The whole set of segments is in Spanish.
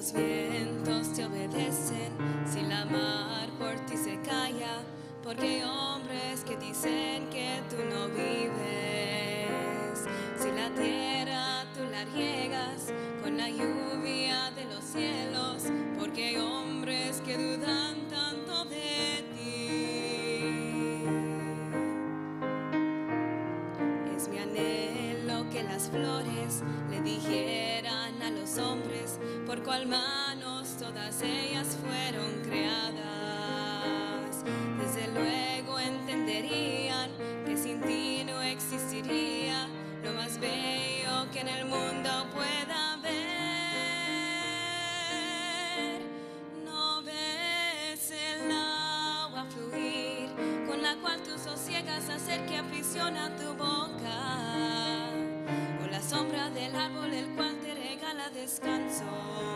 los vientos te obedecen, si la mar por ti se calla, porque hay hombres que dicen que tú no vives. Si la tierra tú la riegas con la lluvia de los cielos, porque hay hombres que dudan. cual manos todas ellas fueron creadas. Desde luego entenderían que sin ti no existiría lo más bello que en el mundo pueda ver. No ves el agua fluir con la cual tú sosiegas hacer que aprisiona tu boca. O la sombra del árbol el cual te regala descanso.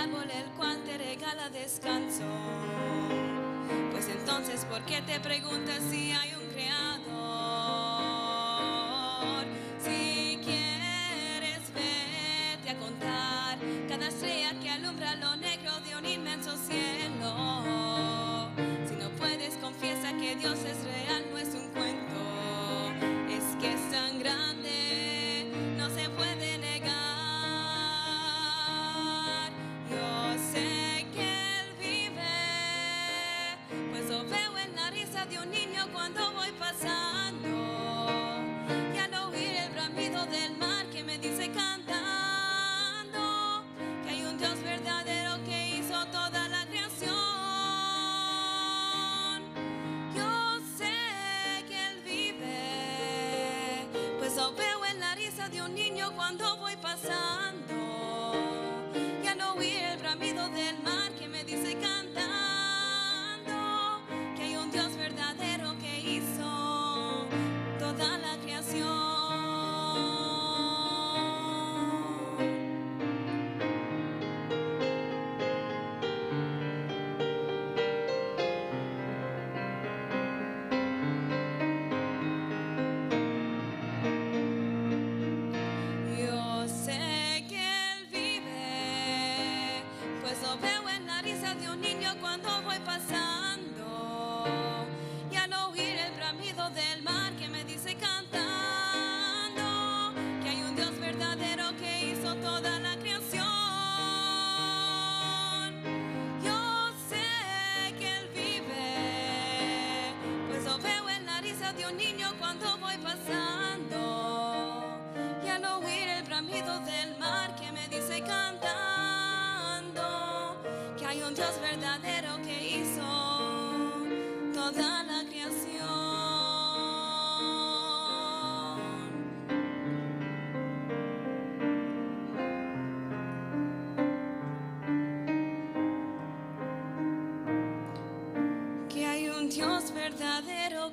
árbol el cual te regala descanso. Pues entonces, ¿por qué te preguntas si hay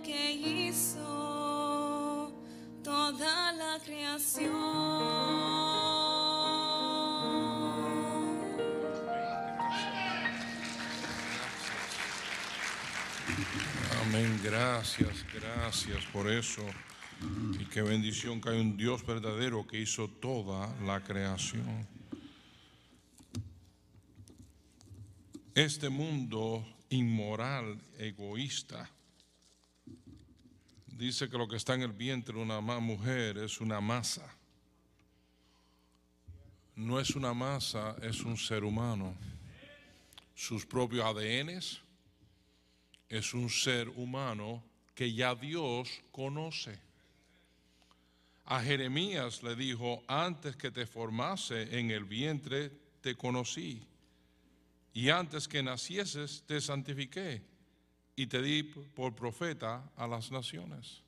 que hizo toda la creación. Amén, gracias, gracias por eso. Y qué bendición que hay un Dios verdadero que hizo toda la creación. Este mundo inmoral, egoísta, dice que lo que está en el vientre de una mujer es una masa. No es una masa, es un ser humano. Sus propios ADNs es un ser humano que ya Dios conoce. A Jeremías le dijo, antes que te formase en el vientre, te conocí. Y antes que nacieses, te santifiqué y te di por profeta a las naciones.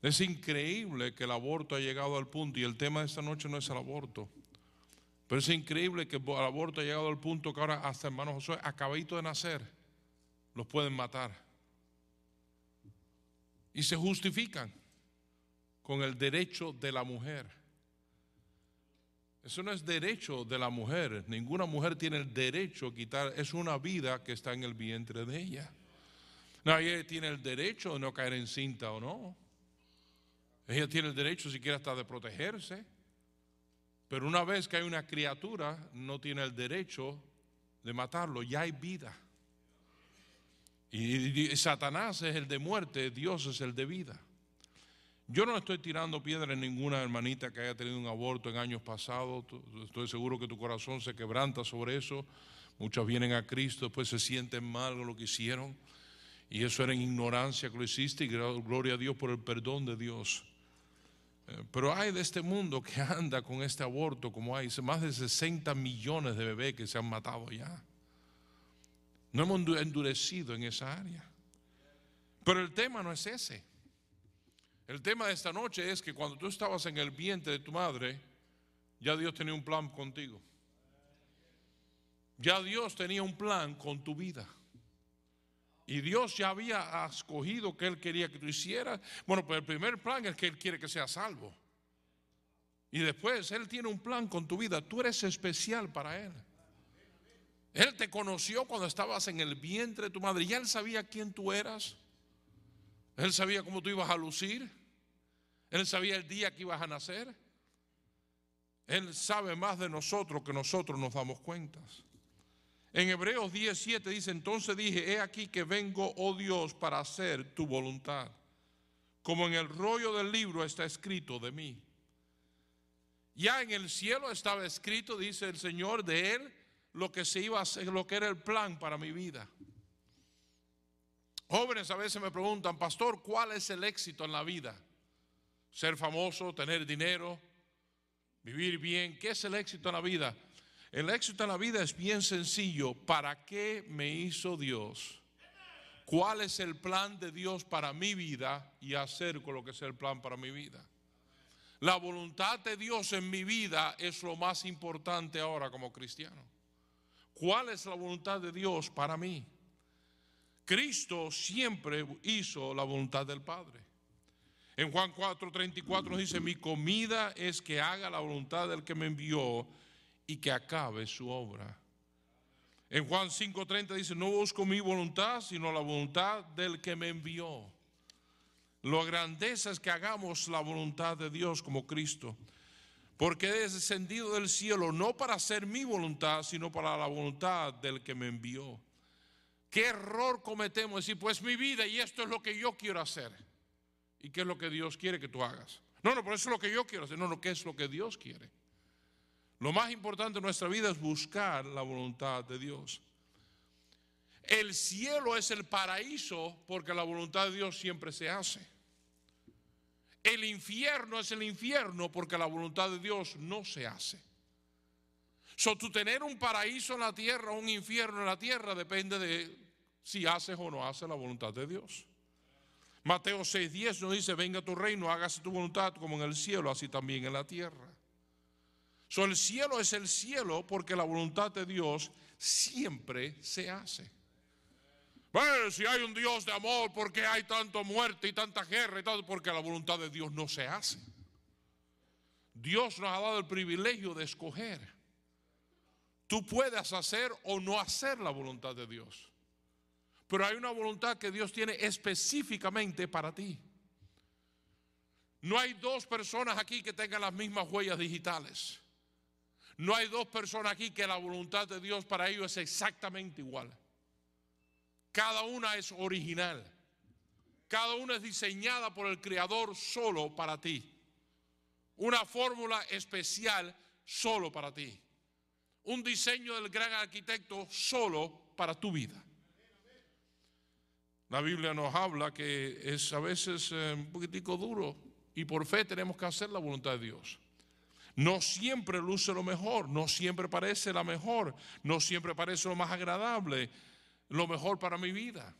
Es increíble que el aborto ha llegado al punto, y el tema de esta noche no es el aborto, pero es increíble que el aborto ha llegado al punto que ahora hasta hermano Josué, acabadito de nacer, los pueden matar. Y se justifican con el derecho de la mujer. Eso no es derecho de la mujer. Ninguna mujer tiene el derecho a quitar. Es una vida que está en el vientre de ella. Nadie tiene el derecho de no caer en cinta o no. Ella tiene el derecho siquiera hasta de protegerse. Pero una vez que hay una criatura, no tiene el derecho de matarlo. Ya hay vida. Y, y Satanás es el de muerte, Dios es el de vida. Yo no estoy tirando piedra en ninguna hermanita que haya tenido un aborto en años pasados. Estoy seguro que tu corazón se quebranta sobre eso. Muchas vienen a Cristo, después se sienten mal con lo que hicieron. Y eso era en ignorancia que lo hiciste. Y gloria a Dios por el perdón de Dios. Eh, pero hay de este mundo que anda con este aborto, como hay más de 60 millones de bebés que se han matado ya. No hemos endurecido en esa área. Pero el tema no es ese. El tema de esta noche es que cuando tú estabas en el vientre de tu madre, ya Dios tenía un plan contigo. Ya Dios tenía un plan con tu vida. Y Dios ya había escogido que Él quería que tú hicieras. Bueno, pues el primer plan es que Él quiere que seas salvo. Y después Él tiene un plan con tu vida. Tú eres especial para Él. Él te conoció cuando estabas en el vientre de tu madre. Ya Él sabía quién tú eras. Él sabía cómo tú ibas a lucir. Él sabía el día que ibas a nacer. Él sabe más de nosotros que nosotros nos damos cuentas. En Hebreos 17 dice, entonces dije, he aquí que vengo, oh Dios, para hacer tu voluntad. Como en el rollo del libro está escrito de mí. Ya en el cielo estaba escrito, dice el Señor, de Él lo que se iba a hacer, lo que era el plan para mi vida. Jóvenes a veces me preguntan, pastor, ¿cuál es el éxito en la vida? Ser famoso, tener dinero, vivir bien. ¿Qué es el éxito en la vida? El éxito en la vida es bien sencillo. ¿Para qué me hizo Dios? ¿Cuál es el plan de Dios para mi vida y hacer con lo que es el plan para mi vida? La voluntad de Dios en mi vida es lo más importante ahora como cristiano. ¿Cuál es la voluntad de Dios para mí? Cristo siempre hizo la voluntad del Padre. En Juan 4:34 nos dice, mi comida es que haga la voluntad del que me envió y que acabe su obra. En Juan 5:30 dice, no busco mi voluntad, sino la voluntad del que me envió. Lo grandeza es que hagamos la voluntad de Dios como Cristo. Porque he descendido del cielo no para hacer mi voluntad, sino para la voluntad del que me envió. ¿Qué error cometemos? Decir, pues mi vida y esto es lo que yo quiero hacer. ¿Y qué es lo que Dios quiere que tú hagas? No, no, pero eso es lo que yo quiero hacer. No, no, ¿qué es lo que Dios quiere? Lo más importante en nuestra vida es buscar la voluntad de Dios. El cielo es el paraíso porque la voluntad de Dios siempre se hace. El infierno es el infierno porque la voluntad de Dios no se hace. So, tu tener un paraíso en la tierra, un infierno en la tierra, depende de si haces o no haces la voluntad de Dios. Mateo 6:10 nos dice, venga tu reino, hágase tu voluntad como en el cielo, así también en la tierra. So, el cielo es el cielo porque la voluntad de Dios siempre se hace. Bueno, si hay un Dios de amor, ¿por qué hay tanta muerte y tanta guerra y? Porque la voluntad de Dios no se hace. Dios nos ha dado el privilegio de escoger. Tú puedes hacer o no hacer la voluntad de Dios. Pero hay una voluntad que Dios tiene específicamente para ti. No hay dos personas aquí que tengan las mismas huellas digitales. No hay dos personas aquí que la voluntad de Dios para ellos es exactamente igual. Cada una es original. Cada una es diseñada por el Creador solo para ti. Una fórmula especial solo para ti. Un diseño del gran arquitecto solo para tu vida. La Biblia nos habla que es a veces eh, un poquitico duro y por fe tenemos que hacer la voluntad de Dios. No siempre luce lo mejor, no siempre parece la mejor, no siempre parece lo más agradable, lo mejor para mi vida.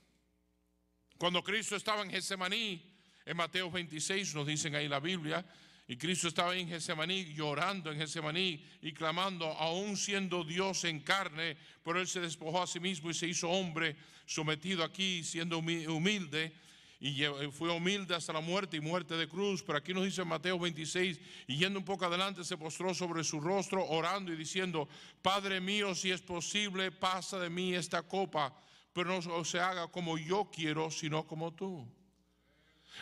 Cuando Cristo estaba en Getsemaní, en Mateo 26 nos dicen ahí la Biblia, y Cristo estaba en Getsemaní llorando en Getsemaní y clamando, aún siendo Dios en carne, pero Él se despojó a sí mismo y se hizo hombre, sometido aquí, siendo humilde, y fue humilde hasta la muerte y muerte de cruz. Pero aquí nos dice Mateo 26, y yendo un poco adelante, se postró sobre su rostro, orando y diciendo, Padre mío, si es posible, pasa de mí esta copa, pero no se haga como yo quiero, sino como tú.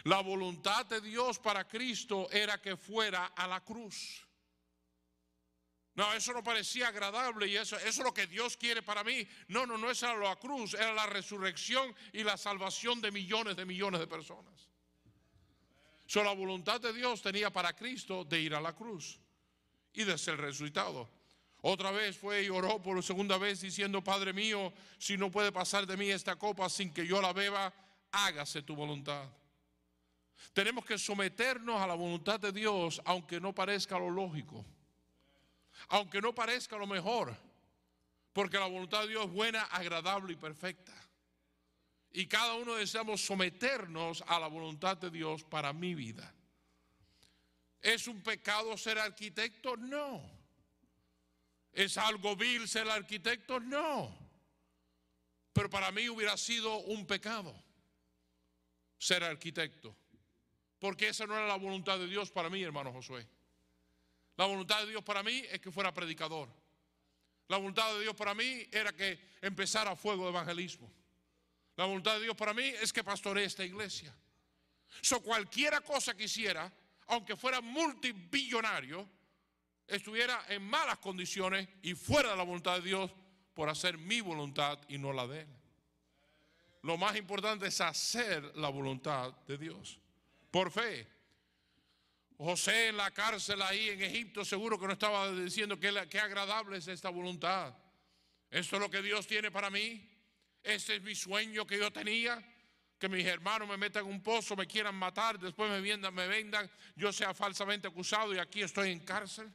La voluntad de Dios para Cristo era que fuera a la cruz. No, eso no parecía agradable y eso, eso es lo que Dios quiere para mí. No, no, no es la cruz, era la resurrección y la salvación de millones de millones de personas. So, la voluntad de Dios tenía para Cristo de ir a la cruz y de ser resucitado. Otra vez fue y oró por segunda vez diciendo, Padre mío, si no puede pasar de mí esta copa sin que yo la beba, hágase tu voluntad. Tenemos que someternos a la voluntad de Dios aunque no parezca lo lógico aunque no parezca lo mejor, porque la voluntad de Dios es buena, agradable y perfecta. Y cada uno deseamos someternos a la voluntad de Dios para mi vida. ¿Es un pecado ser arquitecto? No. ¿Es algo vil ser arquitecto? No. Pero para mí hubiera sido un pecado ser arquitecto. Porque esa no era la voluntad de Dios para mí, hermano Josué. La voluntad de Dios para mí es que fuera predicador. La voluntad de Dios para mí era que empezara fuego de evangelismo. La voluntad de Dios para mí es que pastoree esta iglesia. So cualquiera cosa que hiciera, aunque fuera multibillonario, estuviera en malas condiciones y fuera de la voluntad de Dios por hacer mi voluntad y no la de Él. Lo más importante es hacer la voluntad de Dios. Por fe. José en la cárcel ahí en Egipto seguro que no estaba diciendo que, agradable es esta voluntad. Esto es lo que Dios tiene para mí. Este es mi sueño que yo tenía. Que mis hermanos me metan en un pozo, me quieran matar, después me vendan, me vendan, yo sea falsamente acusado y aquí estoy en cárcel.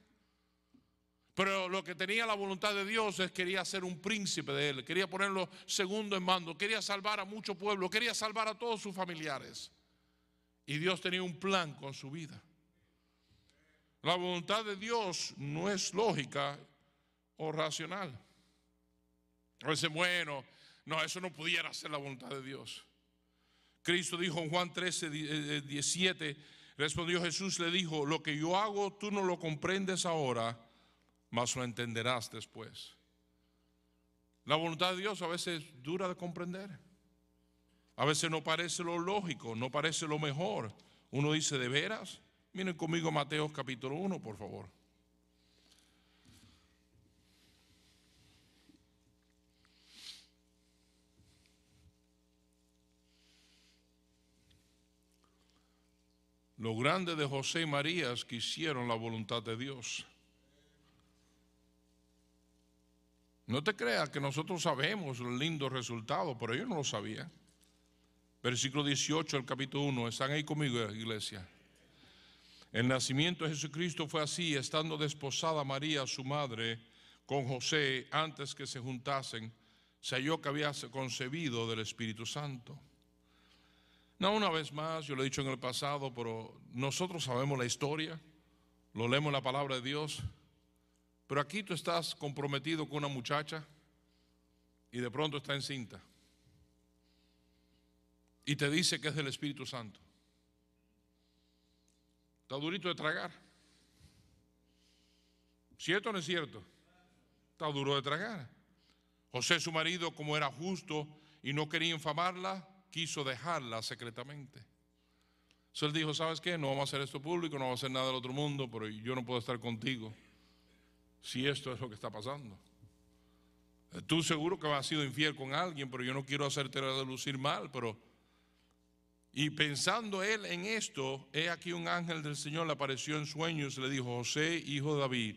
Pero lo que tenía la voluntad de Dios es quería ser un príncipe de él, quería ponerlo segundo en mando, quería salvar a mucho pueblo, quería salvar a todos sus familiares. Y Dios tenía un plan con su vida. La voluntad de Dios no es lógica o racional. A veces, bueno, no, eso no pudiera ser la voluntad de Dios. Cristo dijo en Juan 13, 17, eh, eh, respondió Jesús, le dijo, lo que yo hago tú no lo comprendes ahora, mas lo entenderás después. La voluntad de Dios a veces es dura de comprender. A veces no parece lo lógico, no parece lo mejor. Uno dice, ¿de veras? Miren conmigo Mateo capítulo 1, por favor. Lo grande de José y María es que hicieron la voluntad de Dios. No te creas que nosotros sabemos el lindo resultado, pero ellos no lo sabían. Versículo 18 del capítulo 1. ¿Están ahí conmigo, iglesia? El nacimiento de Jesucristo fue así, estando desposada María, su madre, con José, antes que se juntasen, se halló que había concebido del Espíritu Santo. No, una vez más, yo lo he dicho en el pasado, pero nosotros sabemos la historia, lo leemos en la palabra de Dios, pero aquí tú estás comprometido con una muchacha y de pronto está encinta. Y te dice que es del Espíritu Santo. Está durito de tragar. ¿Cierto o no es cierto? Está duro de tragar. José, su marido, como era justo y no quería infamarla, quiso dejarla secretamente. Entonces él dijo, ¿sabes qué? No vamos a hacer esto público, no vamos a hacer nada del otro mundo, pero yo no puedo estar contigo si esto es lo que está pasando. Tú seguro que has sido infiel con alguien, pero yo no quiero hacerte lucir mal, pero... Y pensando él en esto, he aquí un ángel del Señor le apareció en sueños y le dijo, José, hijo de David,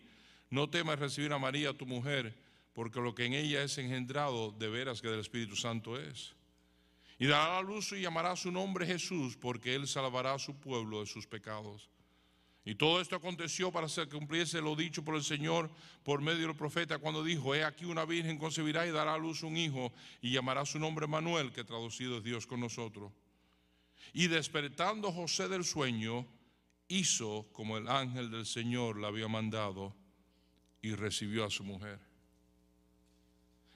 no temas recibir a María, tu mujer, porque lo que en ella es engendrado, de veras que del Espíritu Santo es. Y dará a luz y llamará su nombre Jesús, porque él salvará a su pueblo de sus pecados. Y todo esto aconteció para que cumpliese lo dicho por el Señor por medio del profeta cuando dijo, he aquí una virgen concebirá y dará a luz un hijo y llamará su nombre Manuel, que traducido es Dios con nosotros. Y despertando José del sueño, hizo como el ángel del Señor le había mandado y recibió a su mujer.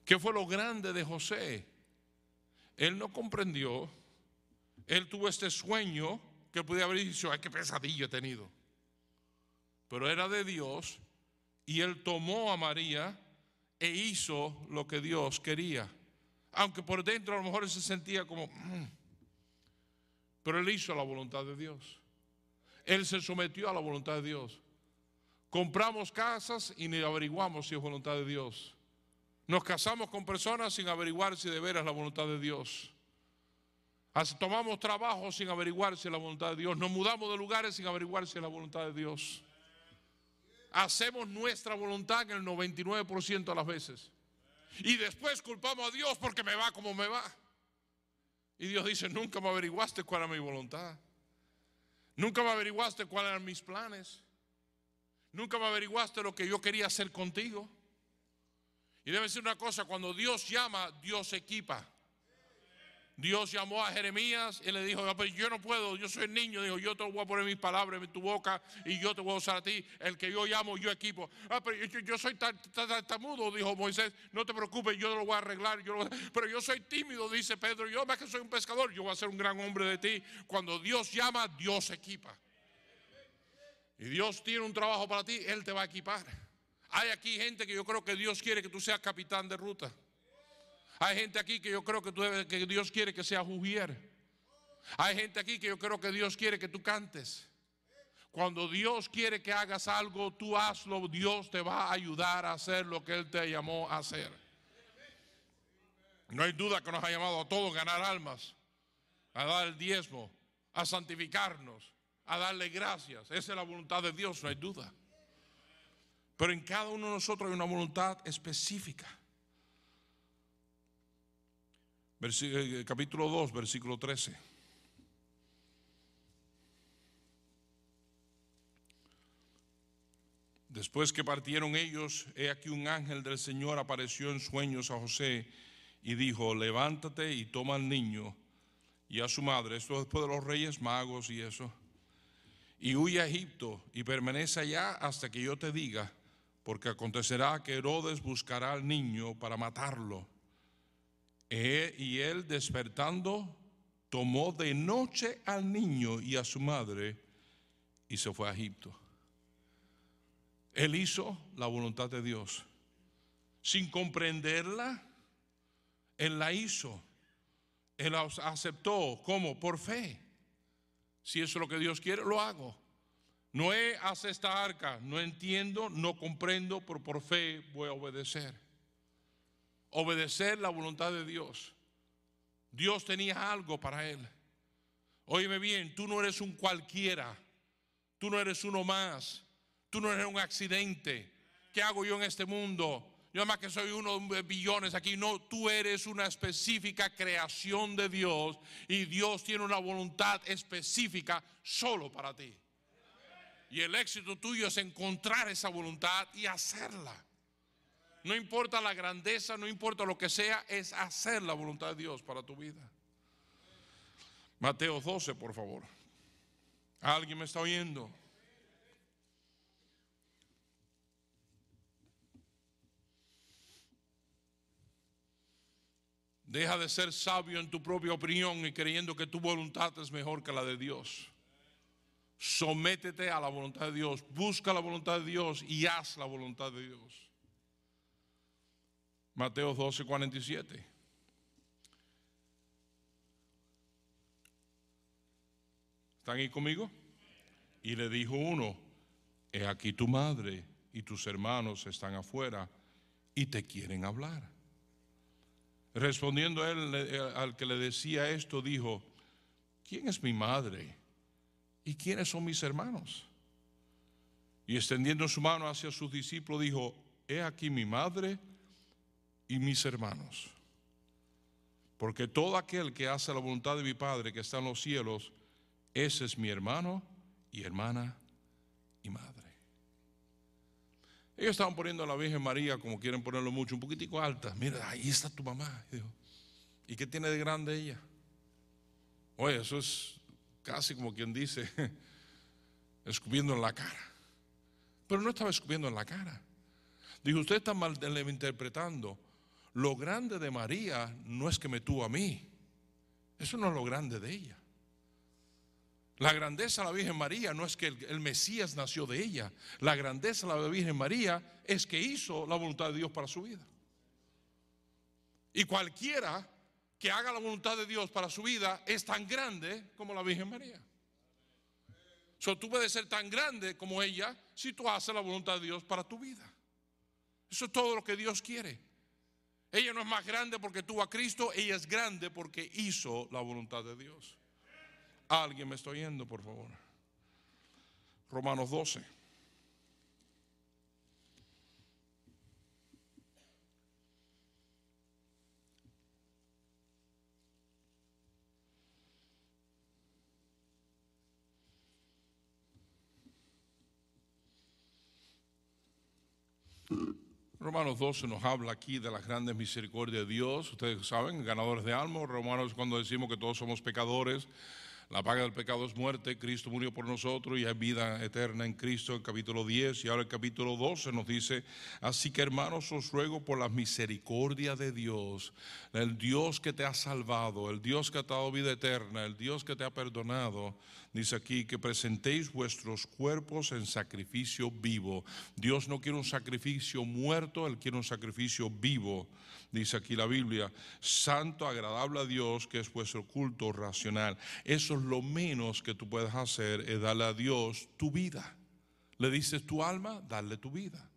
¿Qué fue lo grande de José? Él no comprendió, él tuvo este sueño que pude haber dicho, ay, qué pesadillo he tenido pero era de Dios y él tomó a María e hizo lo que Dios quería. Aunque por dentro a lo mejor se sentía como, mm". Pero él hizo la voluntad de Dios. Él se sometió a la voluntad de Dios. Compramos casas y ni averiguamos si es voluntad de Dios. Nos casamos con personas sin averiguar si de veras la voluntad de Dios. Tomamos trabajo sin averiguar si es la voluntad de Dios. Nos mudamos de lugares sin averiguar si es la voluntad de Dios hacemos nuestra voluntad en el 99% de las veces. Y después culpamos a Dios porque me va como me va. Y Dios dice, nunca me averiguaste cuál era mi voluntad. Nunca me averiguaste cuáles eran mis planes. Nunca me averiguaste lo que yo quería hacer contigo. Y debe ser una cosa, cuando Dios llama, Dios equipa. Dios llamó a Jeremías y le dijo, pero yo no puedo, yo soy niño, dijo, yo te voy a poner mis palabras en tu boca y yo te voy a usar a ti, el que yo llamo, yo equipo. Ah, pero yo, soy tartamudo, dijo Moisés, no te preocupes, yo lo voy a arreglar, yo pero yo soy tímido, dice Pedro, yo más que soy un pescador, yo voy a ser un gran hombre de ti. Cuando Dios llama, Dios equipa. Y Dios tiene un trabajo para ti, Él te va a equipar. Hay aquí gente que yo creo que Dios quiere que tú seas capitán de ruta. Hay gente aquí que yo creo que, tú que Dios quiere que sea jugier. Hay gente aquí que yo creo que Dios quiere que tú cantes. Cuando Dios quiere que hagas algo, tú hazlo. Dios te va a ayudar a hacer lo que Él te llamó a hacer. No hay duda que nos ha llamado a todos a ganar almas, a dar el diezmo, a santificarnos, a darle gracias. Esa es la voluntad de Dios, no hay duda. Pero en cada uno de nosotros hay una voluntad específica. Eh, capítulo 2, versículo 13. Después que partieron ellos, he aquí un ángel del Señor apareció en sueños a José y dijo, levántate y toma al niño y a su madre, esto después de los reyes magos y eso, y huye a Egipto y permanece allá hasta que yo te diga, porque acontecerá que Herodes buscará al niño para matarlo. Eh, y él despertando tomó de noche al niño y a su madre y se fue a Egipto. Él hizo la voluntad de Dios. Sin comprenderla, él la hizo. Él la aceptó como por fe. Si eso es lo que Dios quiere, lo hago. Noé hace esta arca, no entiendo, no comprendo, pero por fe voy a obedecer obedecer la voluntad de Dios. Dios tenía algo para él. Óyeme bien, tú no eres un cualquiera, tú no eres uno más, tú no eres un accidente. ¿Qué hago yo en este mundo? Yo más que soy uno de billones aquí, no, tú eres una específica creación de Dios y Dios tiene una voluntad específica solo para ti. Y el éxito tuyo es encontrar esa voluntad y hacerla. No importa la grandeza, no importa lo que sea, es hacer la voluntad de Dios para tu vida. Mateo 12, por favor. ¿Alguien me está oyendo? Deja de ser sabio en tu propia opinión y creyendo que tu voluntad es mejor que la de Dios. Sométete a la voluntad de Dios, busca la voluntad de Dios y haz la voluntad de Dios. Mateo 12, 47. ¿Están ahí conmigo? Y le dijo uno, he aquí tu madre y tus hermanos están afuera y te quieren hablar. Respondiendo él eh, al que le decía esto, dijo, ¿quién es mi madre? ¿Y quiénes son mis hermanos? Y extendiendo su mano hacia sus discípulos, dijo, he aquí mi madre y mis hermanos. Porque todo aquel que hace la voluntad de mi Padre que está en los cielos, ese es mi hermano y hermana y madre. Ellos estaban poniendo a la Virgen María, como quieren ponerlo mucho, un poquitico alta. Mira, ahí está tu mamá. ¿Y qué tiene de grande ella? Oye, eso es casi como quien dice, escupiendo en la cara. Pero no estaba escupiendo en la cara. Dijo, usted está mal interpretando. Lo grande de María no es que me tuvo a mí. Eso no es lo grande de ella. La grandeza de la Virgen María no es que el, Mesías nació de ella. La grandeza de la Virgen María es que hizo la voluntad de Dios para su vida. Y cualquiera que haga la voluntad de Dios para su vida es tan grande como la Virgen María. So, tú puedes ser tan grande como ella si tú haces la voluntad de Dios para tu vida. Eso es todo lo que Dios quiere. Ella no es más grande porque tuvo a Cristo, ella es grande porque hizo la voluntad de Dios. Alguien me está oyendo, por favor. Romanos 12. Romanos 12 nos habla aquí de las grandes misericordias de Dios. Ustedes saben, ganadores de alma. Romanos cuando decimos que todos somos pecadores, la paga del pecado es muerte, Cristo murió por nosotros y hay vida eterna en Cristo, el capítulo 10 y ahora el capítulo 12 nos dice, así que hermanos os ruego por la misericordia de Dios, el Dios que te ha salvado, el Dios que te ha dado vida eterna, el Dios que te ha perdonado, dice aquí que presentéis vuestros cuerpos en sacrificio vivo. Dios no quiere un sacrificio muerto, Él quiere un sacrificio vivo dice aquí la Biblia, santo, agradable a Dios, que es vuestro culto racional. Eso es lo menos que tú puedes hacer, es darle a Dios tu vida. Le dices tu alma, darle tu vida.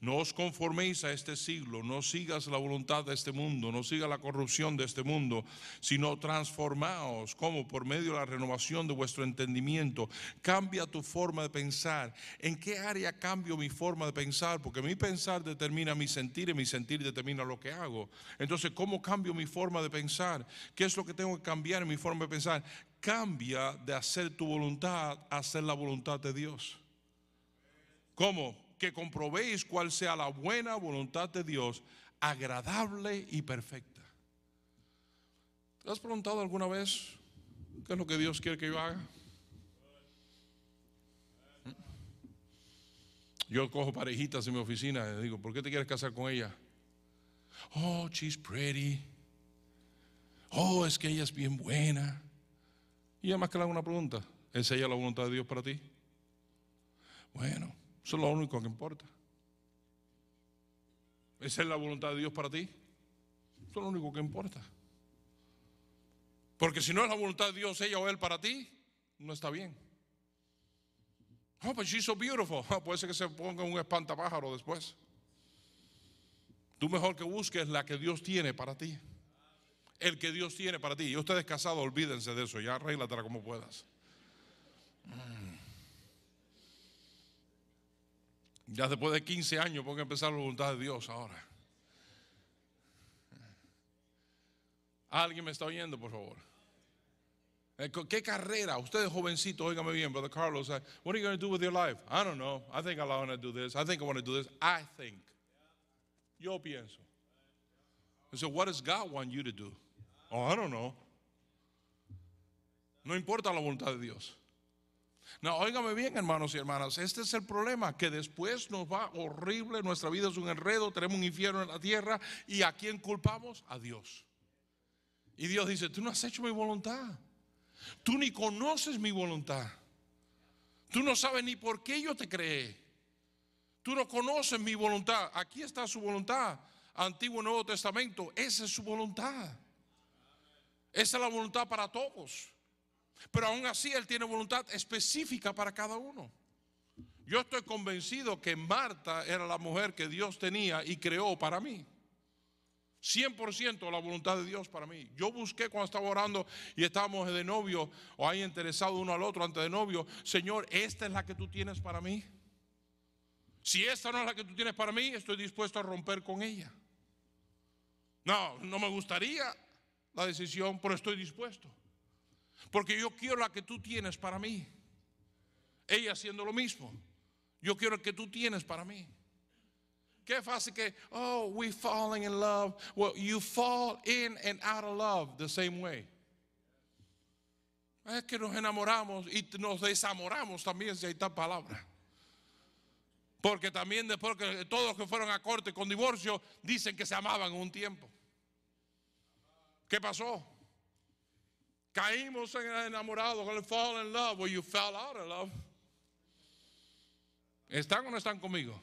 No os conforméis a este siglo, no sigas la voluntad de este mundo, no sigas la corrupción de este mundo, sino transformaos como por medio de la renovación de vuestro entendimiento. Cambia tu forma de pensar. ¿En qué área cambio mi forma de pensar? Porque mi pensar determina mi sentir y mi sentir determina lo que hago. Entonces, ¿cómo cambio mi forma de pensar? ¿Qué es lo que tengo que cambiar en mi forma de pensar? Cambia de hacer tu voluntad a hacer la voluntad de Dios. ¿Cómo? Que comprobéis cuál sea la buena voluntad de Dios, agradable y perfecta. ¿Te has preguntado alguna vez qué es lo que Dios quiere que yo haga? ¿Mm? Yo cojo parejitas en mi oficina y digo, ¿por qué te quieres casar con ella? Oh, she's pretty. Oh, es que ella es bien buena. Y además que le hago una pregunta, ¿es ella la voluntad de Dios para ti? Bueno, eso es lo único que importa. ¿Esa es la voluntad de Dios para ti? Eso es lo único que importa. Porque si no es la voluntad de Dios, ella o él para ti, no está bien. Oh, but she's so beautiful. Ah, puede ser que se ponga un espantapájaro después. Tú mejor que busques la que Dios tiene para ti. El que Dios tiene para ti. Y ustedes casados, olvídense de eso. Ya arréglatela como puedas. Mm. Ya después de 15 años, pongo a empezar la voluntad de Dios ahora. ¿Alguien me está oyendo, por favor? Eh, ¿Qué carrera? Ustedes jovencitos, óigame bien, Brother Carlos. What are you going to do with your life? I don't know. I think I want to do this. I think I want to do this. I think. Yo pienso. So what does God want you to do? Oh, I don't know. No importa la voluntad de Dios. No, óigame bien, hermanos y hermanas, este es el problema, que después nos va horrible, nuestra vida es un enredo, tenemos un infierno en la tierra, ¿y a quién culpamos? A Dios. Y Dios dice, tú no has hecho mi voluntad. Tú ni conoces mi voluntad. Tú no sabes ni por qué yo te creé. Tú no conoces mi voluntad. Aquí está su voluntad. Antiguo y Nuevo Testamento. Esa es su voluntad. Esa es la voluntad para todos. Pero aún así Él tiene voluntad específica para cada uno. Yo estoy convencido que Marta era la mujer que Dios tenía y creó para mí. 100% la voluntad de Dios para mí. Yo busqué cuando estaba orando y estábamos de novio o ahí interesados uno al otro antes de novio, Señor, esta es la que tú tienes para mí. Si esta no es la que tú tienes para mí, estoy dispuesto a romper con ella. No, no me gustaría la decisión, pero estoy dispuesto. Porque yo quiero la que tú tienes para mí. Ella haciendo lo mismo. Yo quiero la que tú tienes para mí. Qué fácil que, oh, we falling in love. Well, you fall in and out of love the same way. Es que nos enamoramos y nos desamoramos también, si hay tal palabra. Porque también después que todos los que fueron a corte con divorcio dicen que se amaban un tiempo. ¿Qué pasó? Caímos en el enamorado, con el fall in love, well, you fell out of love. ¿Están o no están conmigo?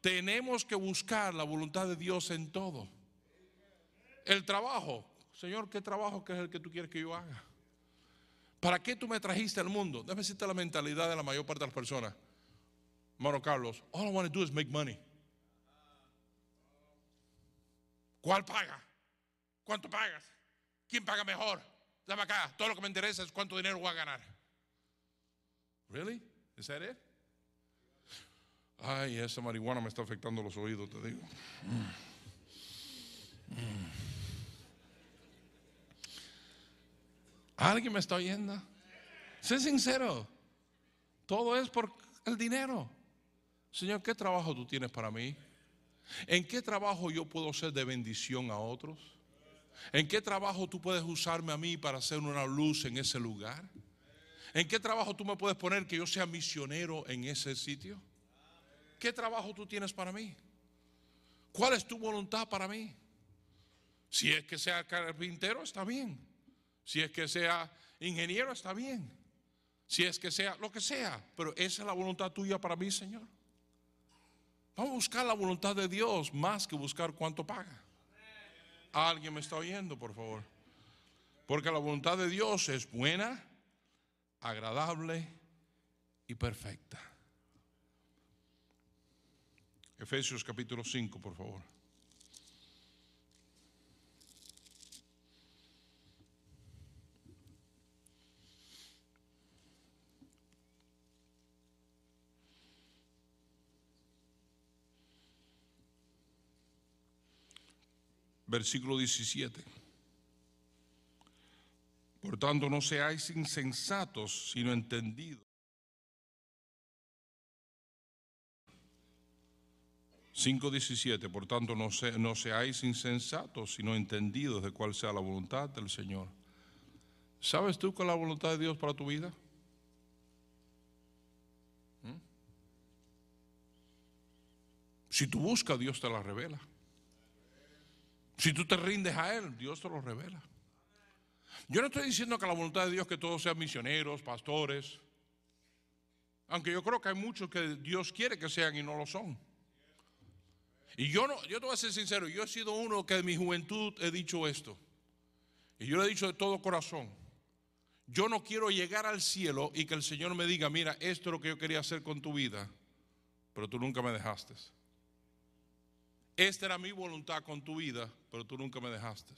Tenemos que buscar la voluntad de Dios en todo. El trabajo. Señor, ¿qué trabajo que es el que tú quieres que yo haga? ¿Para qué tú me trajiste al mundo? Déjame decirte la mentalidad de la mayor parte de las personas. Hermano Carlos, all I want to do is make money. ¿Cuál paga? ¿Cuánto pagas? ¿Quién paga mejor? Dame acá. Todo lo que me interesa es cuánto dinero voy a ganar. Really? Is that it? Ay, esa marihuana me está afectando los oídos, te digo. ¿Alguien me está oyendo? Sé sincero. Todo es por el dinero. Señor, ¿qué trabajo tú tienes para mí? ¿En qué trabajo yo puedo ser de bendición a otros? ¿En qué trabajo tú puedes usarme a mí para hacer una luz en ese lugar? ¿En qué trabajo tú me puedes poner que yo sea misionero en ese sitio? ¿Qué trabajo tú tienes para mí? ¿Cuál es tu voluntad para mí? Si es que sea carpintero, está bien. Si es que sea ingeniero, está bien. Si es que sea lo que sea. Pero esa es la voluntad tuya para mí, Señor. Vamos a buscar la voluntad de Dios más que buscar cuánto paga. ¿Alguien me está oyendo, por favor? Porque la voluntad de Dios es buena, agradable y perfecta. Efesios capítulo 5, por favor. Versículo 17. Por tanto, no seáis insensatos, sino entendidos 5.17, por tanto no, no seáis insensatos, sino entendidos de cuál sea la voluntad del Señor. ¿Sabes tú cuál es la voluntad de Dios para tu vida? ¿Mm? Si tú buscas, Dios te la revela. Si tú te rindes a Él, Dios te lo revela. Yo no estoy diciendo que la voluntad de Dios que todos sean misioneros, pastores, aunque yo creo que hay muchos que Dios quiere que sean y no lo son. Y yo no, yo te voy a ser sincero, yo he sido uno que en mi juventud he dicho esto. Y yo lo he dicho de todo corazón. Yo no quiero llegar al cielo y que el Señor me diga, mira, esto es lo que yo quería hacer con tu vida, pero tú nunca me dejaste. Esta era mi voluntad con tu vida, pero tú nunca me dejaste.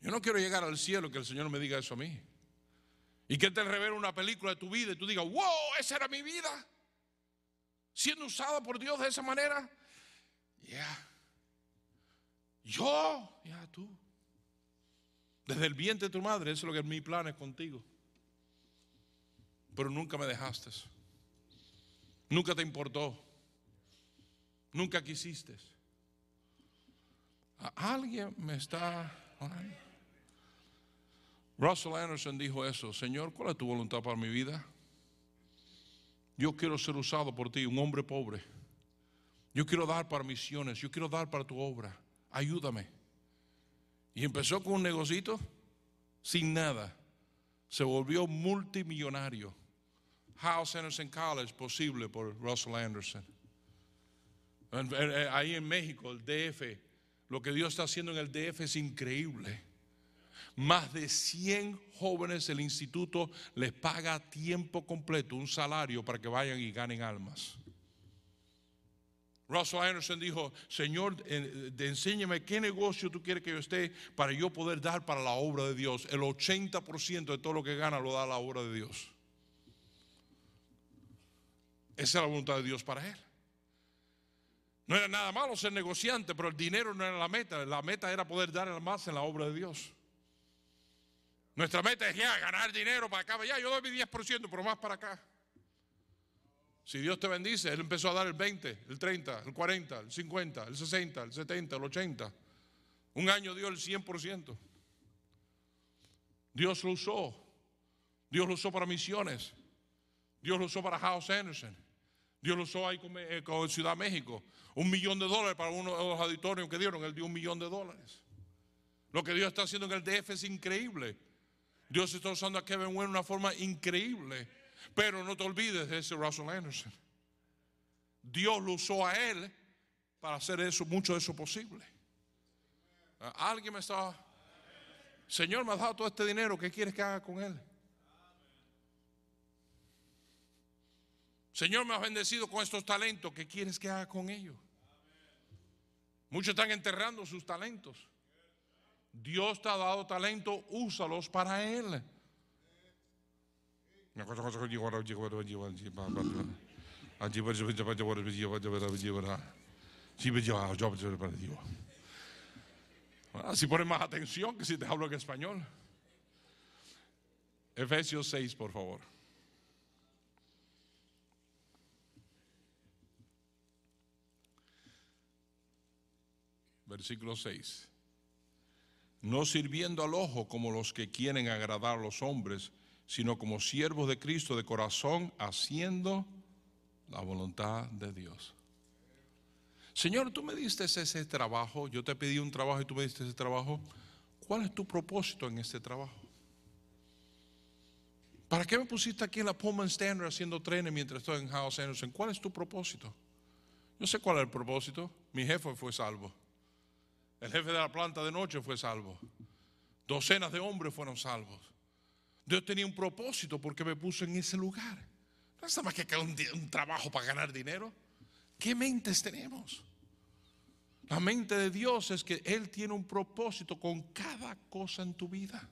Yo no quiero llegar al cielo que el Señor me diga eso a mí. Y que te revele una película de tu vida y tú digas, wow, esa era mi vida siendo usado por Dios de esa manera? Ya. Yo, ya tú. Desde el vientre de tu madre, eso es lo que mi plan es contigo. Pero nunca me dejaste. Nunca te importó. Nunca quisiste. Alguien me está Russell Anderson dijo eso, Señor, ¿cuál es tu voluntad para mi vida? Yo quiero ser usado por ti, un hombre pobre. Yo quiero dar para misiones, yo quiero dar para tu obra. Ayúdame. Y empezó con un negocito sin nada. Se volvió multimillonario. House Anderson College, posible por Russell Anderson. Ahí en México, el DF, lo que Dios está haciendo en el DF es increíble. Más de 100 jóvenes del instituto les paga a tiempo completo un salario para que vayan y ganen almas. Russell Anderson dijo, Señor, enséñame qué negocio tú quieres que yo esté para yo poder dar para la obra de Dios. El 80% de todo lo que gana lo da la obra de Dios. Esa es la voluntad de Dios para él. No era nada malo ser negociante, pero el dinero no era la meta. La meta era poder dar más en la obra de Dios. Nuestra meta es ya ganar dinero para acá. Ya, yo doy mi 10%, pero más para acá. Si Dios te bendice, Él empezó a dar el 20, el 30, el 40, el 50, el 60, el 70, el 80. Un año dio el 100%. Dios lo usó. Dios lo usó para misiones. Dios lo usó para House Anderson. Dios lo usó ahí con, eh, Ciudad México. Un millón de dólares para uno de los auditorios que dieron. Él dio un millón de dólares. Lo que Dios está haciendo en el DF es increíble. Dios está usando a Kevin Wayne de una forma increíble. Pero no te olvides de ese Russell Anderson. Dios lo usó a él para hacer eso, mucho de eso posible. Ah, alguien me estaba, Señor, me ha dado todo este dinero, ¿qué quieres que haga con él? Señor, me has bendecido con estos talentos, ¿qué quieres que haga con ellos? Muchos están enterrando sus talentos. Dios te ha dado talento, úsalos para Él. Si pones más atención que si te hablo en español. Efesios 6, por favor. Versículo 6. No sirviendo al ojo como los que quieren agradar a los hombres, sino como siervos de Cristo de corazón, haciendo la voluntad de Dios. Señor, tú me diste ese trabajo, yo te pedí un trabajo y tú me diste ese trabajo. ¿Cuál es tu propósito en este trabajo? ¿Para qué me pusiste aquí en la Pullman Standard haciendo trenes mientras estoy en House Anderson? ¿Cuál es tu propósito? Yo sé cuál es el propósito. Mi jefe fue salvo. El jefe de la planta de noche fue salvo. Docenas de hombres fueron salvos. Dios tenía un propósito porque me puso en ese lugar. No es más que un, un trabajo para ganar dinero. ¿Qué mentes tenemos? La mente de Dios es que Él tiene un propósito con cada cosa en tu vida.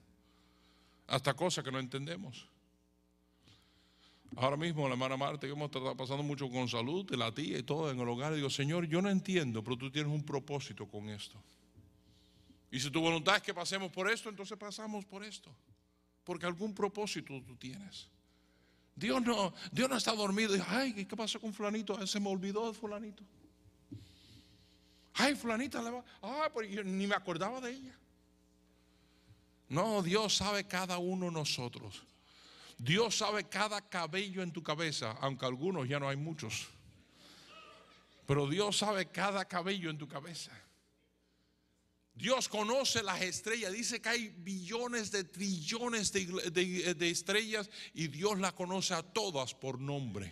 Hasta cosas que no entendemos. Ahora mismo la hermana Marta, que hemos estado pasando mucho con salud, de la tía y todo en el hogar, digo, Señor, yo no entiendo, pero tú tienes un propósito con esto. Y si tu voluntad es que pasemos por esto, entonces pasamos por esto porque algún propósito tú tienes. Dios no, Dios no está dormido. Ay, ¿qué pasó con fulanito? Se me olvidó de fulanito. Ay, fulanita le va. Ay, pues yo ni me acordaba de ella. No, Dios sabe cada uno de nosotros. Dios sabe cada cabello en tu cabeza, aunque algunos ya no hay muchos. Pero Dios sabe cada cabello en tu cabeza. Dios conoce las estrellas, dice que hay billones de trillones de, estrellas y Dios las conoce a todas por nombre.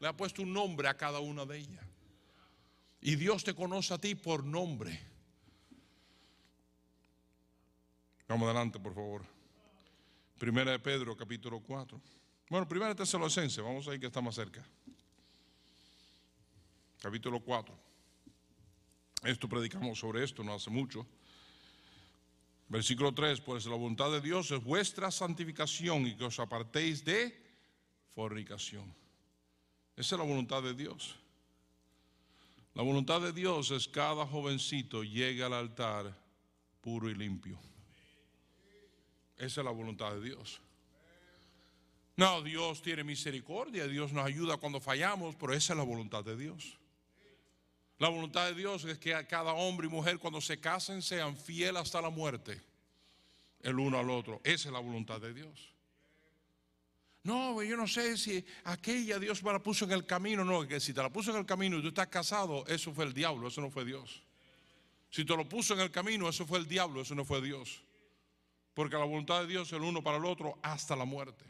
Le ha puesto un nombre a cada una de ellas. Y Dios te conoce a ti por nombre. Vamos adelante, por favor. Primera de Pedro, capítulo 4. Bueno, primera de Tesalonicense, vamos a ir que está más cerca. Capítulo 4. Esto predicamos sobre esto no hace mucho. Versículo 3, pues la voluntad de Dios es vuestra santificación y que os apartéis de fornicación. Esa es la voluntad de Dios. La voluntad de Dios es cada jovencito llegue al altar puro y limpio. Esa es la voluntad de Dios. No, Dios tiene misericordia, Dios nos ayuda cuando fallamos, pero esa es la voluntad de Dios. La voluntad de Dios es que cada hombre y mujer cuando se casen sean fieles hasta la muerte, el uno al otro. Esa es la voluntad de Dios. No, yo no sé si aquella Dios me la puso en el camino. No, que si te la puso en el camino y tú estás casado, eso fue el diablo, eso no fue Dios. Si te lo puso en el camino, eso fue el diablo, eso no fue Dios. Porque la voluntad de Dios es el uno para el otro hasta la muerte.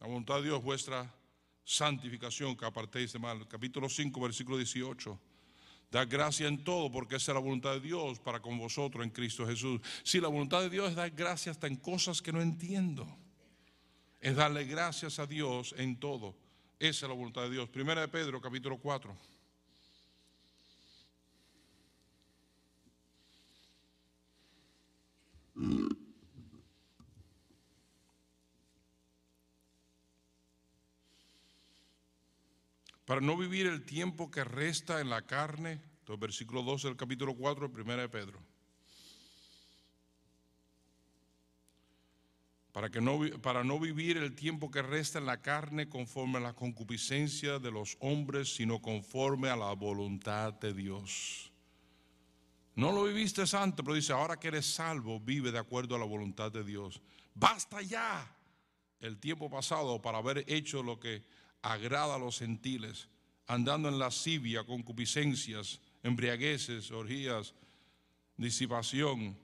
La voluntad de Dios es vuestra santificación que apartéis de mal. Capítulo 5, versículo 18. Da gracia en todo porque esa es la voluntad de Dios para con vosotros en Cristo Jesús. Si la voluntad de Dios es dar gracias hasta en cosas que no entiendo. Es darle gracias a Dios en todo. Esa es la voluntad de Dios. Primera de Pedro, capítulo 4. Para no vivir el tiempo que resta en la carne, versículo 12 del capítulo 4 de de Pedro. Para, que no, para no vivir el tiempo que resta en la carne conforme a la concupiscencia de los hombres, sino conforme a la voluntad de Dios. No lo viviste antes, pero dice, ahora que eres salvo, vive de acuerdo a la voluntad de Dios. Basta ya el tiempo pasado para haber hecho lo que agrada a los gentiles, andando en lascivia, concupiscencias, embriagueces, orgías, disipación,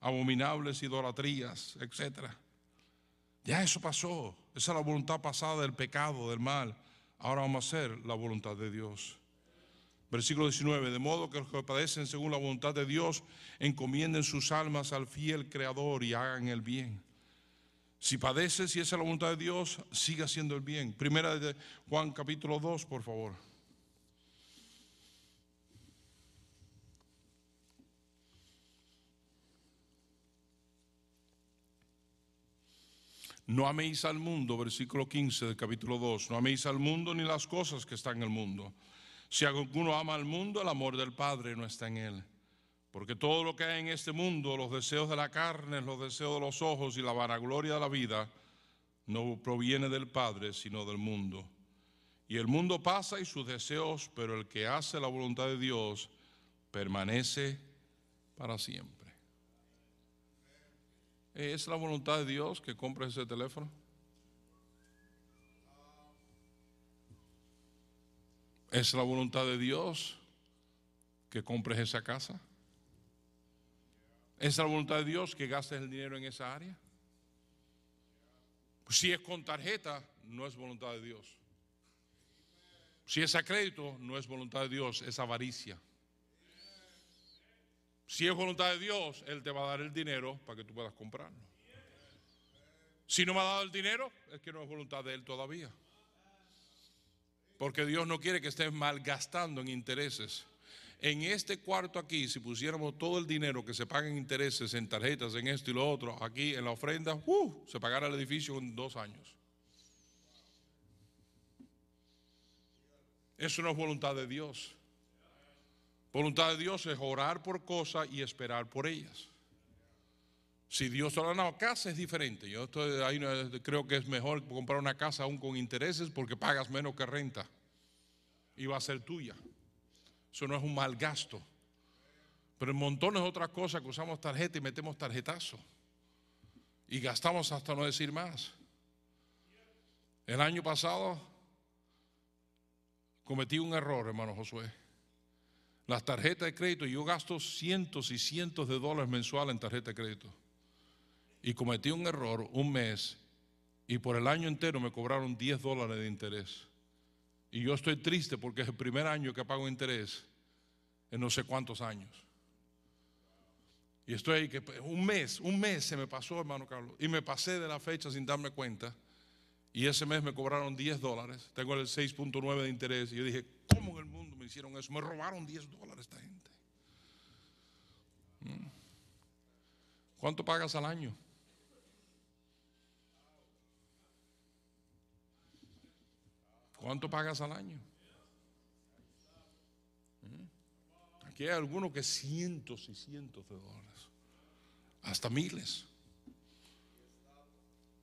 abominables idolatrías, etc. Ya eso pasó. Esa es la voluntad pasada del pecado, del mal. Ahora vamos a hacer la voluntad de Dios. Versículo 19, de modo que los que padecen según la voluntad de Dios encomienden sus almas al fiel Creador y hagan el bien. Si padeces y esa es la voluntad de Dios, siga haciendo el bien. Primera de Juan capítulo 2, por favor. No améis al mundo, versículo 15 del capítulo 2. No améis al mundo ni las cosas que están en el mundo. Si alguno ama al mundo, el amor del Padre no está en él. Porque todo lo que hay en este mundo, los deseos de la carne, los deseos de los ojos y la vanagloria de la vida, no proviene del Padre, sino del mundo. Y el mundo pasa y sus deseos, pero el que hace la voluntad de Dios permanece para siempre. ¿Es la voluntad de Dios que compres ese teléfono? ¿Es la voluntad de Dios que compres esa casa? ¿Es la voluntad de Dios que gastes el dinero en esa área? Si es con tarjeta, no es voluntad de Dios. Si es a crédito, no es voluntad de Dios, es avaricia. Si es voluntad de Dios, Él te va a dar el dinero para que tú puedas comprarlo. Si no me ha dado el dinero, es que no es voluntad de Él todavía. Porque Dios no quiere que estés malgastando en intereses. En este cuarto aquí, si pusiéramos todo el dinero que se paga en intereses, en tarjetas, en esto y lo otro, aquí en la ofrenda, uh, se pagara el edificio en dos años. Eso no es voluntad de Dios. Voluntad de Dios es orar por cosas y esperar por ellas. Si Dios te lo ha dado casa es diferente. Yo estoy, ahí creo que es mejor comprar una casa aún con intereses porque pagas menos que renta y va a ser tuya. Eso no es un mal gasto. Pero en montones de otras cosas que usamos tarjeta y metemos tarjetazo. Y gastamos hasta no decir más. El año pasado cometí un error, hermano Josué. Las tarjetas de crédito, yo gasto cientos y cientos de dólares mensuales en tarjeta de crédito y cometí un error un mes y por el año entero me cobraron 10 dólares de interés. Y yo estoy triste porque es el primer año que pago interés en no sé cuántos años. Y estoy ahí que un mes, un mes se me pasó, hermano Carlos, y me pasé de la fecha sin darme cuenta. Y ese mes me cobraron 10 dólares. Tengo el 6.9 de interés. Y yo dije, ¿cómo en el mundo me hicieron eso? Me robaron 10 dólares esta gente. Mm. ¿Cuánto pagas al año? ¿Cuánto pagas al año? Aquí hay algunos que cientos y cientos de dólares, hasta miles.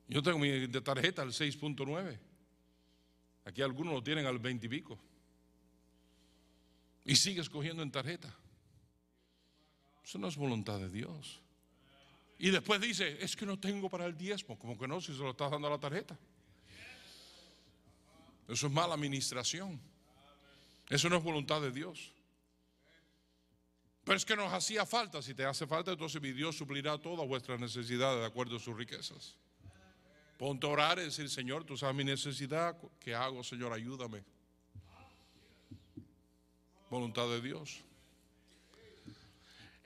Yo tengo mi de tarjeta al 6.9. Aquí algunos lo tienen al 20 y pico. Y sigues cogiendo en tarjeta. Eso no es voluntad de Dios. Y después dice, es que no tengo para el diezmo. Como que no, si se lo estás dando a la tarjeta. Eso es mala administración. Eso no es voluntad de Dios. Pero es que nos hacía falta. Si te hace falta, entonces mi Dios suplirá todas vuestras necesidades de acuerdo a sus riquezas. Ponte a orar y decir, Señor, tú sabes mi necesidad. ¿Qué hago, Señor? Ayúdame. Voluntad de Dios.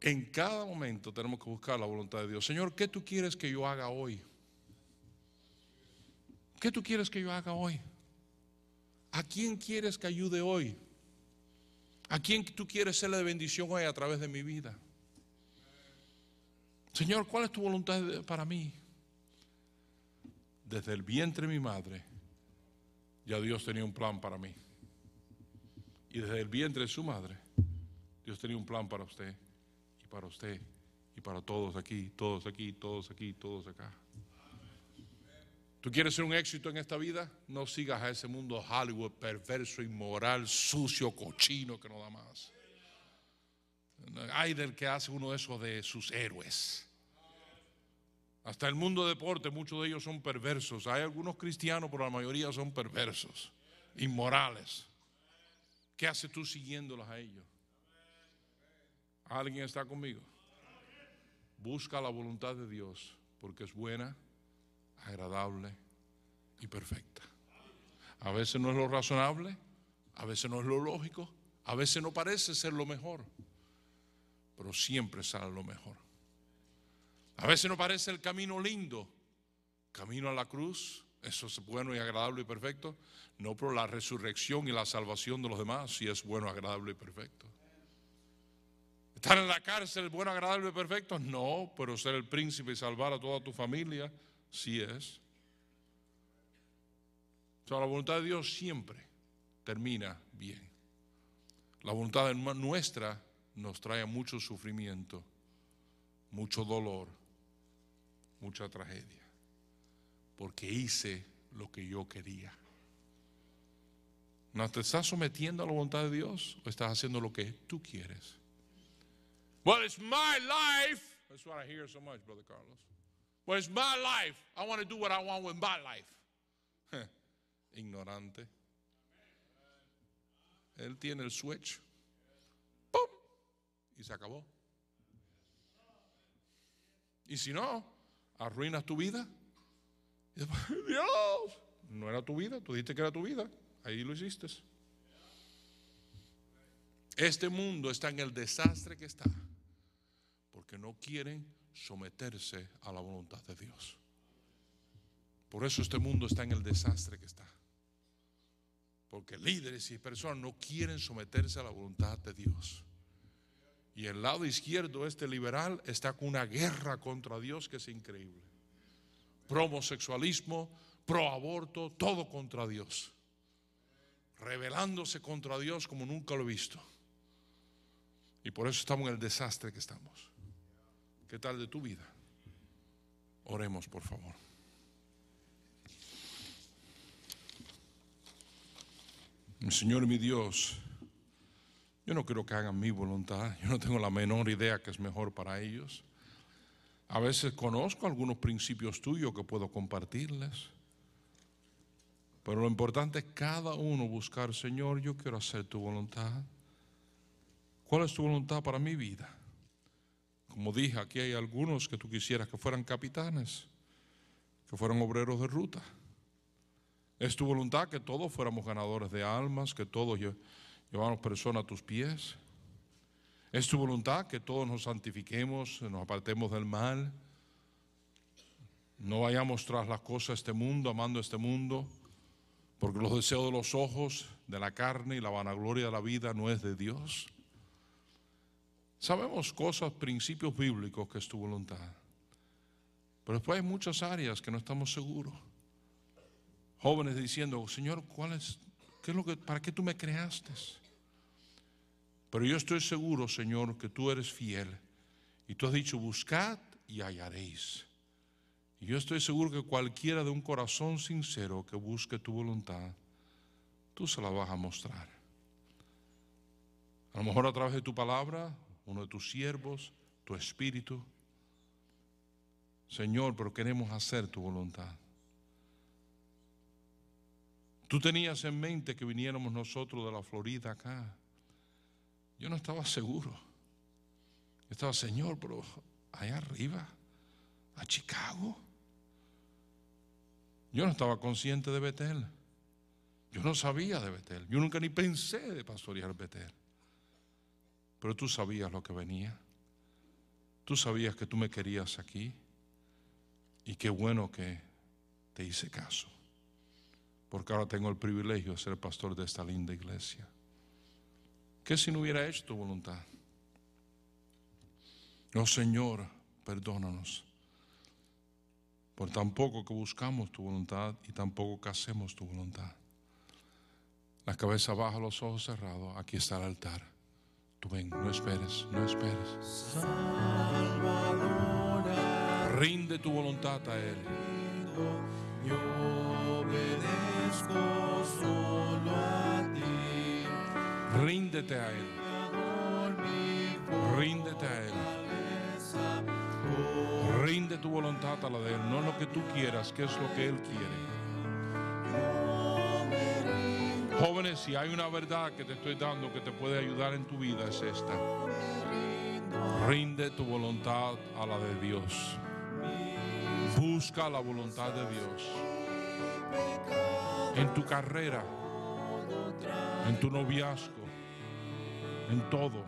En cada momento tenemos que buscar la voluntad de Dios. Señor, ¿qué tú quieres que yo haga hoy? ¿Qué tú quieres que yo haga hoy? ¿A quién quieres que ayude hoy? ¿A quién tú quieres serle de bendición hoy a través de mi vida? Señor, ¿cuál es tu voluntad para mí? Desde el vientre de mi madre, ya Dios tenía un plan para mí. Y desde el vientre de su madre, Dios tenía un plan para usted y para usted y para todos aquí, todos aquí, todos aquí, todos acá. ¿Tú quieres ser un éxito en esta vida? No sigas a ese mundo Hollywood perverso, inmoral, sucio, cochino que no da más. Hay del que hace uno de esos de sus héroes. Hasta el mundo de deporte, muchos de ellos son perversos. Hay algunos cristianos, pero la mayoría son perversos, inmorales. ¿Qué haces tú siguiéndolos a ellos? ¿Alguien está conmigo? Busca la voluntad de Dios porque es buena agradable y perfecta. A veces no es lo razonable, a veces no es lo lógico, a veces no parece ser lo mejor, pero siempre sale lo mejor. A veces no parece el camino lindo, camino a la cruz, eso es bueno y agradable y perfecto, no, pero la resurrección y la salvación de los demás sí es bueno, agradable y perfecto. ¿Estar en la cárcel bueno, agradable y perfecto? No, pero ser el príncipe y salvar a toda tu familia sí es. O la voluntad de Dios siempre termina bien. La voluntad nuestra nos trae mucho sufrimiento, mucho dolor, mucha tragedia, porque hice lo que yo quería. ¿No te estás sometiendo a la voluntad de Dios o estás haciendo lo que tú quieres? Well, it's my life. That's what I hear so much, Brother Carlos. Well, it's my life. I want to do what I want with my life. Ignorante. Él tiene el switch. ¡Pum! Y se acabó. Y si no, arruinas tu vida. Dios, no era tu vida, tú dijiste que era tu vida, ahí lo hiciste. Este mundo está en el desastre que está, porque no quieren someterse a la voluntad de Dios. Por eso este mundo está en el desastre que está. Porque líderes y personas no quieren someterse a la voluntad de Dios. Y el lado izquierdo, este liberal, está con una guerra contra Dios que es increíble. Pro homosexualismo, pro aborto, todo contra Dios. Rebelándose contra Dios como nunca lo he visto. Y por eso estamos en el desastre que estamos. ¿Qué tal de tu vida? Oremos, por favor. Señor mi Dios, yo no quiero que hagan mi voluntad, yo no tengo la menor idea que es mejor para ellos. A veces conozco algunos principios tuyos que puedo compartirles, pero lo importante es cada uno buscar, Señor, yo quiero hacer tu voluntad. ¿Cuál es tu voluntad para mi vida? Como dije, aquí hay algunos que tú quisieras que fueran capitanes, que fueran obreros de ruta. Es tu voluntad que todos fuéramos ganadores de almas, que todos llevamos personas a tus pies. Es tu voluntad que todos nos santifiquemos, nos apartemos del mal. No vayamos tras las cosas de este mundo, amando este mundo, porque los deseos de los ojos, de la carne y la vanagloria de la vida no es de Dios. Sabemos cosas, principios bíblicos que es tu voluntad. Pero después hay muchas áreas que no estamos seguros. Jóvenes diciendo, Señor, ¿cuál es, qué es lo que, ¿para qué tú me creaste? Pero yo estoy seguro, Señor, que tú eres fiel. Y tú has dicho, buscad y hallaréis. Y yo estoy seguro que cualquiera de un corazón sincero que busque tu voluntad, tú se la vas a mostrar. A lo mejor a través de tu palabra, uno de tus siervos, tu espíritu. Señor, pero queremos hacer tu voluntad. Tú tenías en mente que viniéramos nosotros de la Florida acá. Yo no estaba seguro. estaba, Señor, pero allá arriba, a Chicago. Yo no estaba consciente de Betel. Yo no sabía de Betel. Yo nunca ni pensé de pastorear Betel. Pero tú sabías lo que venía. Tú sabías que tú me querías aquí. Y qué bueno que te hice caso. Porque ahora tengo el privilegio de ser pastor de esta linda iglesia. ¿Qué si no hubiera hecho tu voluntad? No, Señor, perdónanos. Por tampoco que buscamos tu voluntad y tampoco que hacemos tu voluntad. La cabeza baja, los ojos cerrados. Aquí está el altar. Tú ven, no esperes, no esperes. Rinde tu voluntad a Él. Yo obedezco solo a ti. Ríndete a Él. Ríndete a Él. Rinde tu voluntad a la de Él, no lo que tú quieras, que es lo que Él quiere. Jóvenes, si hay una verdad que te estoy dando que te puede ayudar en tu vida, es esta. Rinde tu voluntad a la de Dios. Busca la voluntad de Dios. En tu carrera, en tu noviazgo, en todo.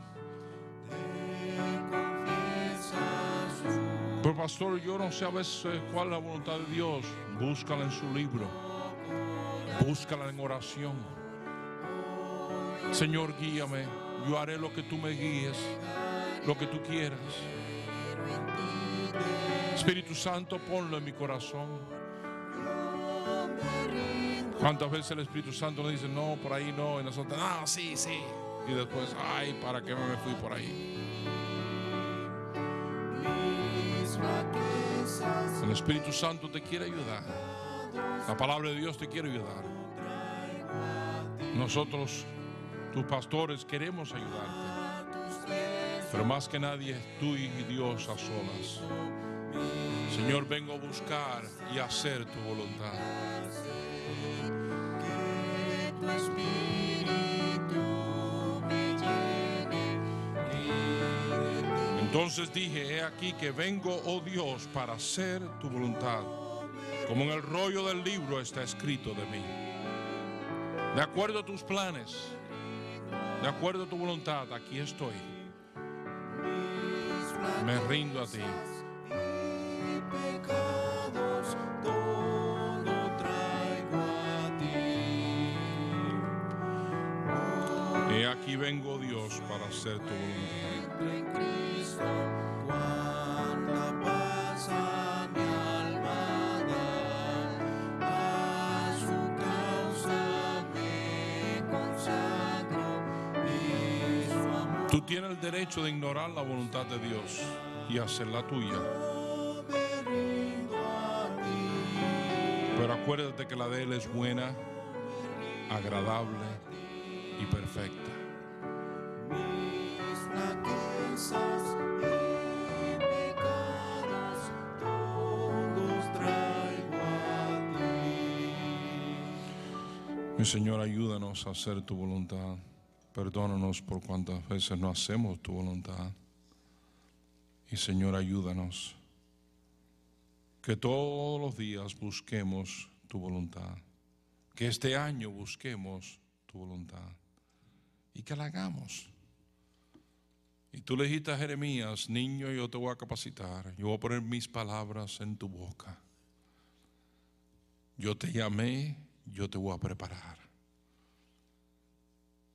Pero pastor, yo no sé a veces cuál es la voluntad de Dios. Búscala en su libro. Búscala en oración. Señor, guíame. Yo haré lo que tú me guíes, lo que tú quieras. Espíritu Santo, ponlo en mi corazón. ¿Cuántas veces el Espíritu Santo nos dice, no, por ahí no? Y nosotros, ah, sí, sí. Y después, ay, ¿para qué me fui por ahí? El Espíritu Santo te quiere ayudar. La palabra de Dios te quiere ayudar. Nosotros, tus pastores, queremos ayudarte. Pero más que nadie, tú y Dios a solas. Señor, vengo a buscar y hacer tu voluntad. Entonces dije, he aquí que vengo, oh Dios, para hacer tu voluntad, como en el rollo del libro está escrito de mí. De acuerdo a tus planes, de acuerdo a tu voluntad, aquí estoy. Me rindo a ti. He aquí vengo, Dios, para hacer tu voluntad. Tienes el derecho de ignorar la voluntad de Dios y hacer la tuya. Pero acuérdate que la de Él es buena, agradable y perfecta. Mi Señor, ayúdanos a hacer tu voluntad. Perdónanos por cuantas veces no hacemos tu voluntad. Y Señor, ayúdanos. Que todos los días busquemos tu voluntad. Que este año busquemos tu voluntad. Y que la hagamos. Y tú le dijiste a Jeremías, niño, yo te voy a capacitar. Yo voy a poner mis palabras en tu boca. Yo te llamé, yo te voy a preparar.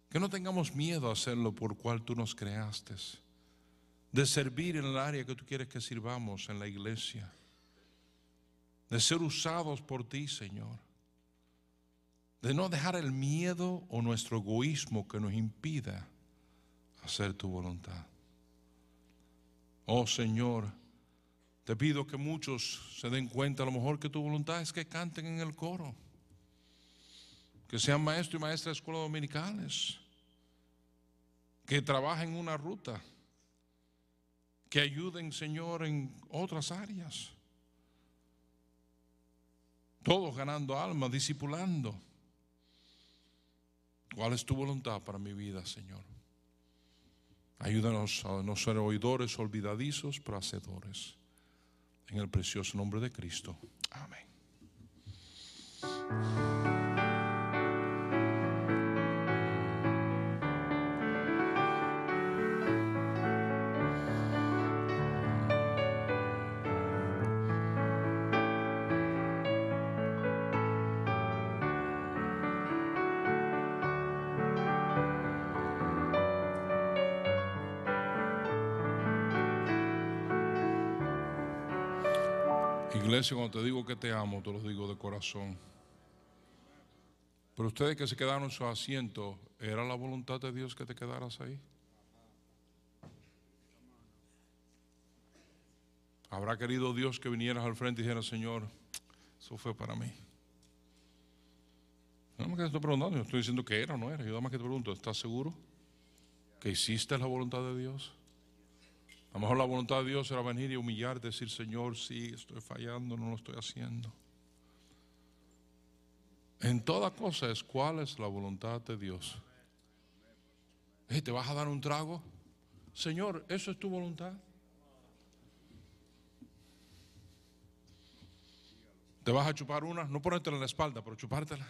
Que no tengamos miedo a hacerlo por cual tú nos creaste. De servir en el área que tú quieres que sirvamos en la iglesia. De ser usados por ti, Señor. De no dejar el miedo o nuestro egoísmo que nos impida hacer tu voluntad. Oh Señor, te pido que muchos se den cuenta a lo mejor que tu voluntad es que canten en el coro que sean maestros y maestras de escuelas dominicales, que trabajen una ruta, que ayuden, Señor, en otras áreas. Todos ganando almas, discipulando. ¿Cuál es tu voluntad para mi vida, Señor? Ayúdanos a no ser oidores olvidadizos, pero hacedores. En el precioso nombre de Cristo. Amén. Cuando te digo que te amo, te lo digo de corazón. Pero ustedes que se quedaron en su asiento, ¿era la voluntad de Dios que te quedaras ahí? ¿Habrá querido Dios que vinieras al frente y dijeras, Señor, eso fue para mí? No me estoy preguntando, yo estoy diciendo que era o no era. Yo nada más que te pregunto, ¿estás seguro que hiciste la voluntad de Dios? A lo mejor la voluntad de Dios era venir y humillar, decir, Señor, sí, estoy fallando, no lo estoy haciendo. En toda cosa es cuál es la voluntad de Dios. ¿Te vas a dar un trago? Señor, ¿eso es tu voluntad? ¿Te vas a chupar una? No ponértela en la espalda, pero chupártela.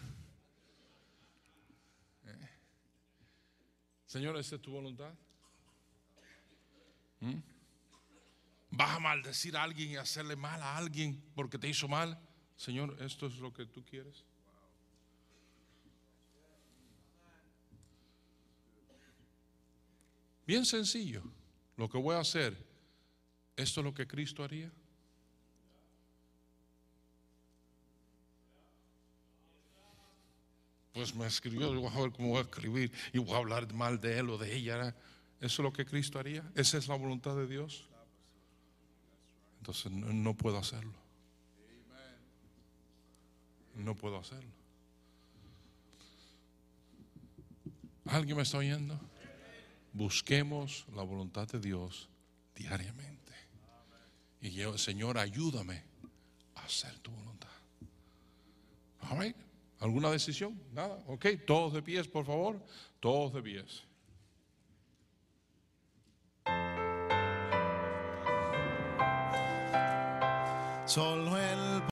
Eh. Señor, ¿esa es tu voluntad? ¿Mm? ¿Vas a maldecir a alguien y hacerle mal a alguien porque te hizo mal? Señor, ¿esto es lo que tú quieres? Bien sencillo. Lo que voy a hacer, ¿esto es lo que Cristo haría? Pues me escribió, voy a ver cómo voy a escribir y voy a hablar mal de él o de ella. ¿Eso es lo que Cristo haría? ¿Esa es la voluntad de Dios? Entonces no, puedo hacerlo. No puedo hacerlo. ¿Alguien me está oyendo? Busquemos la voluntad de Dios diariamente. Y yo, Señor, ayúdame a hacer tu voluntad. ¿Alguna decisión? Nada. Ok, todos de pies, por favor. Todos de pies. Solo el.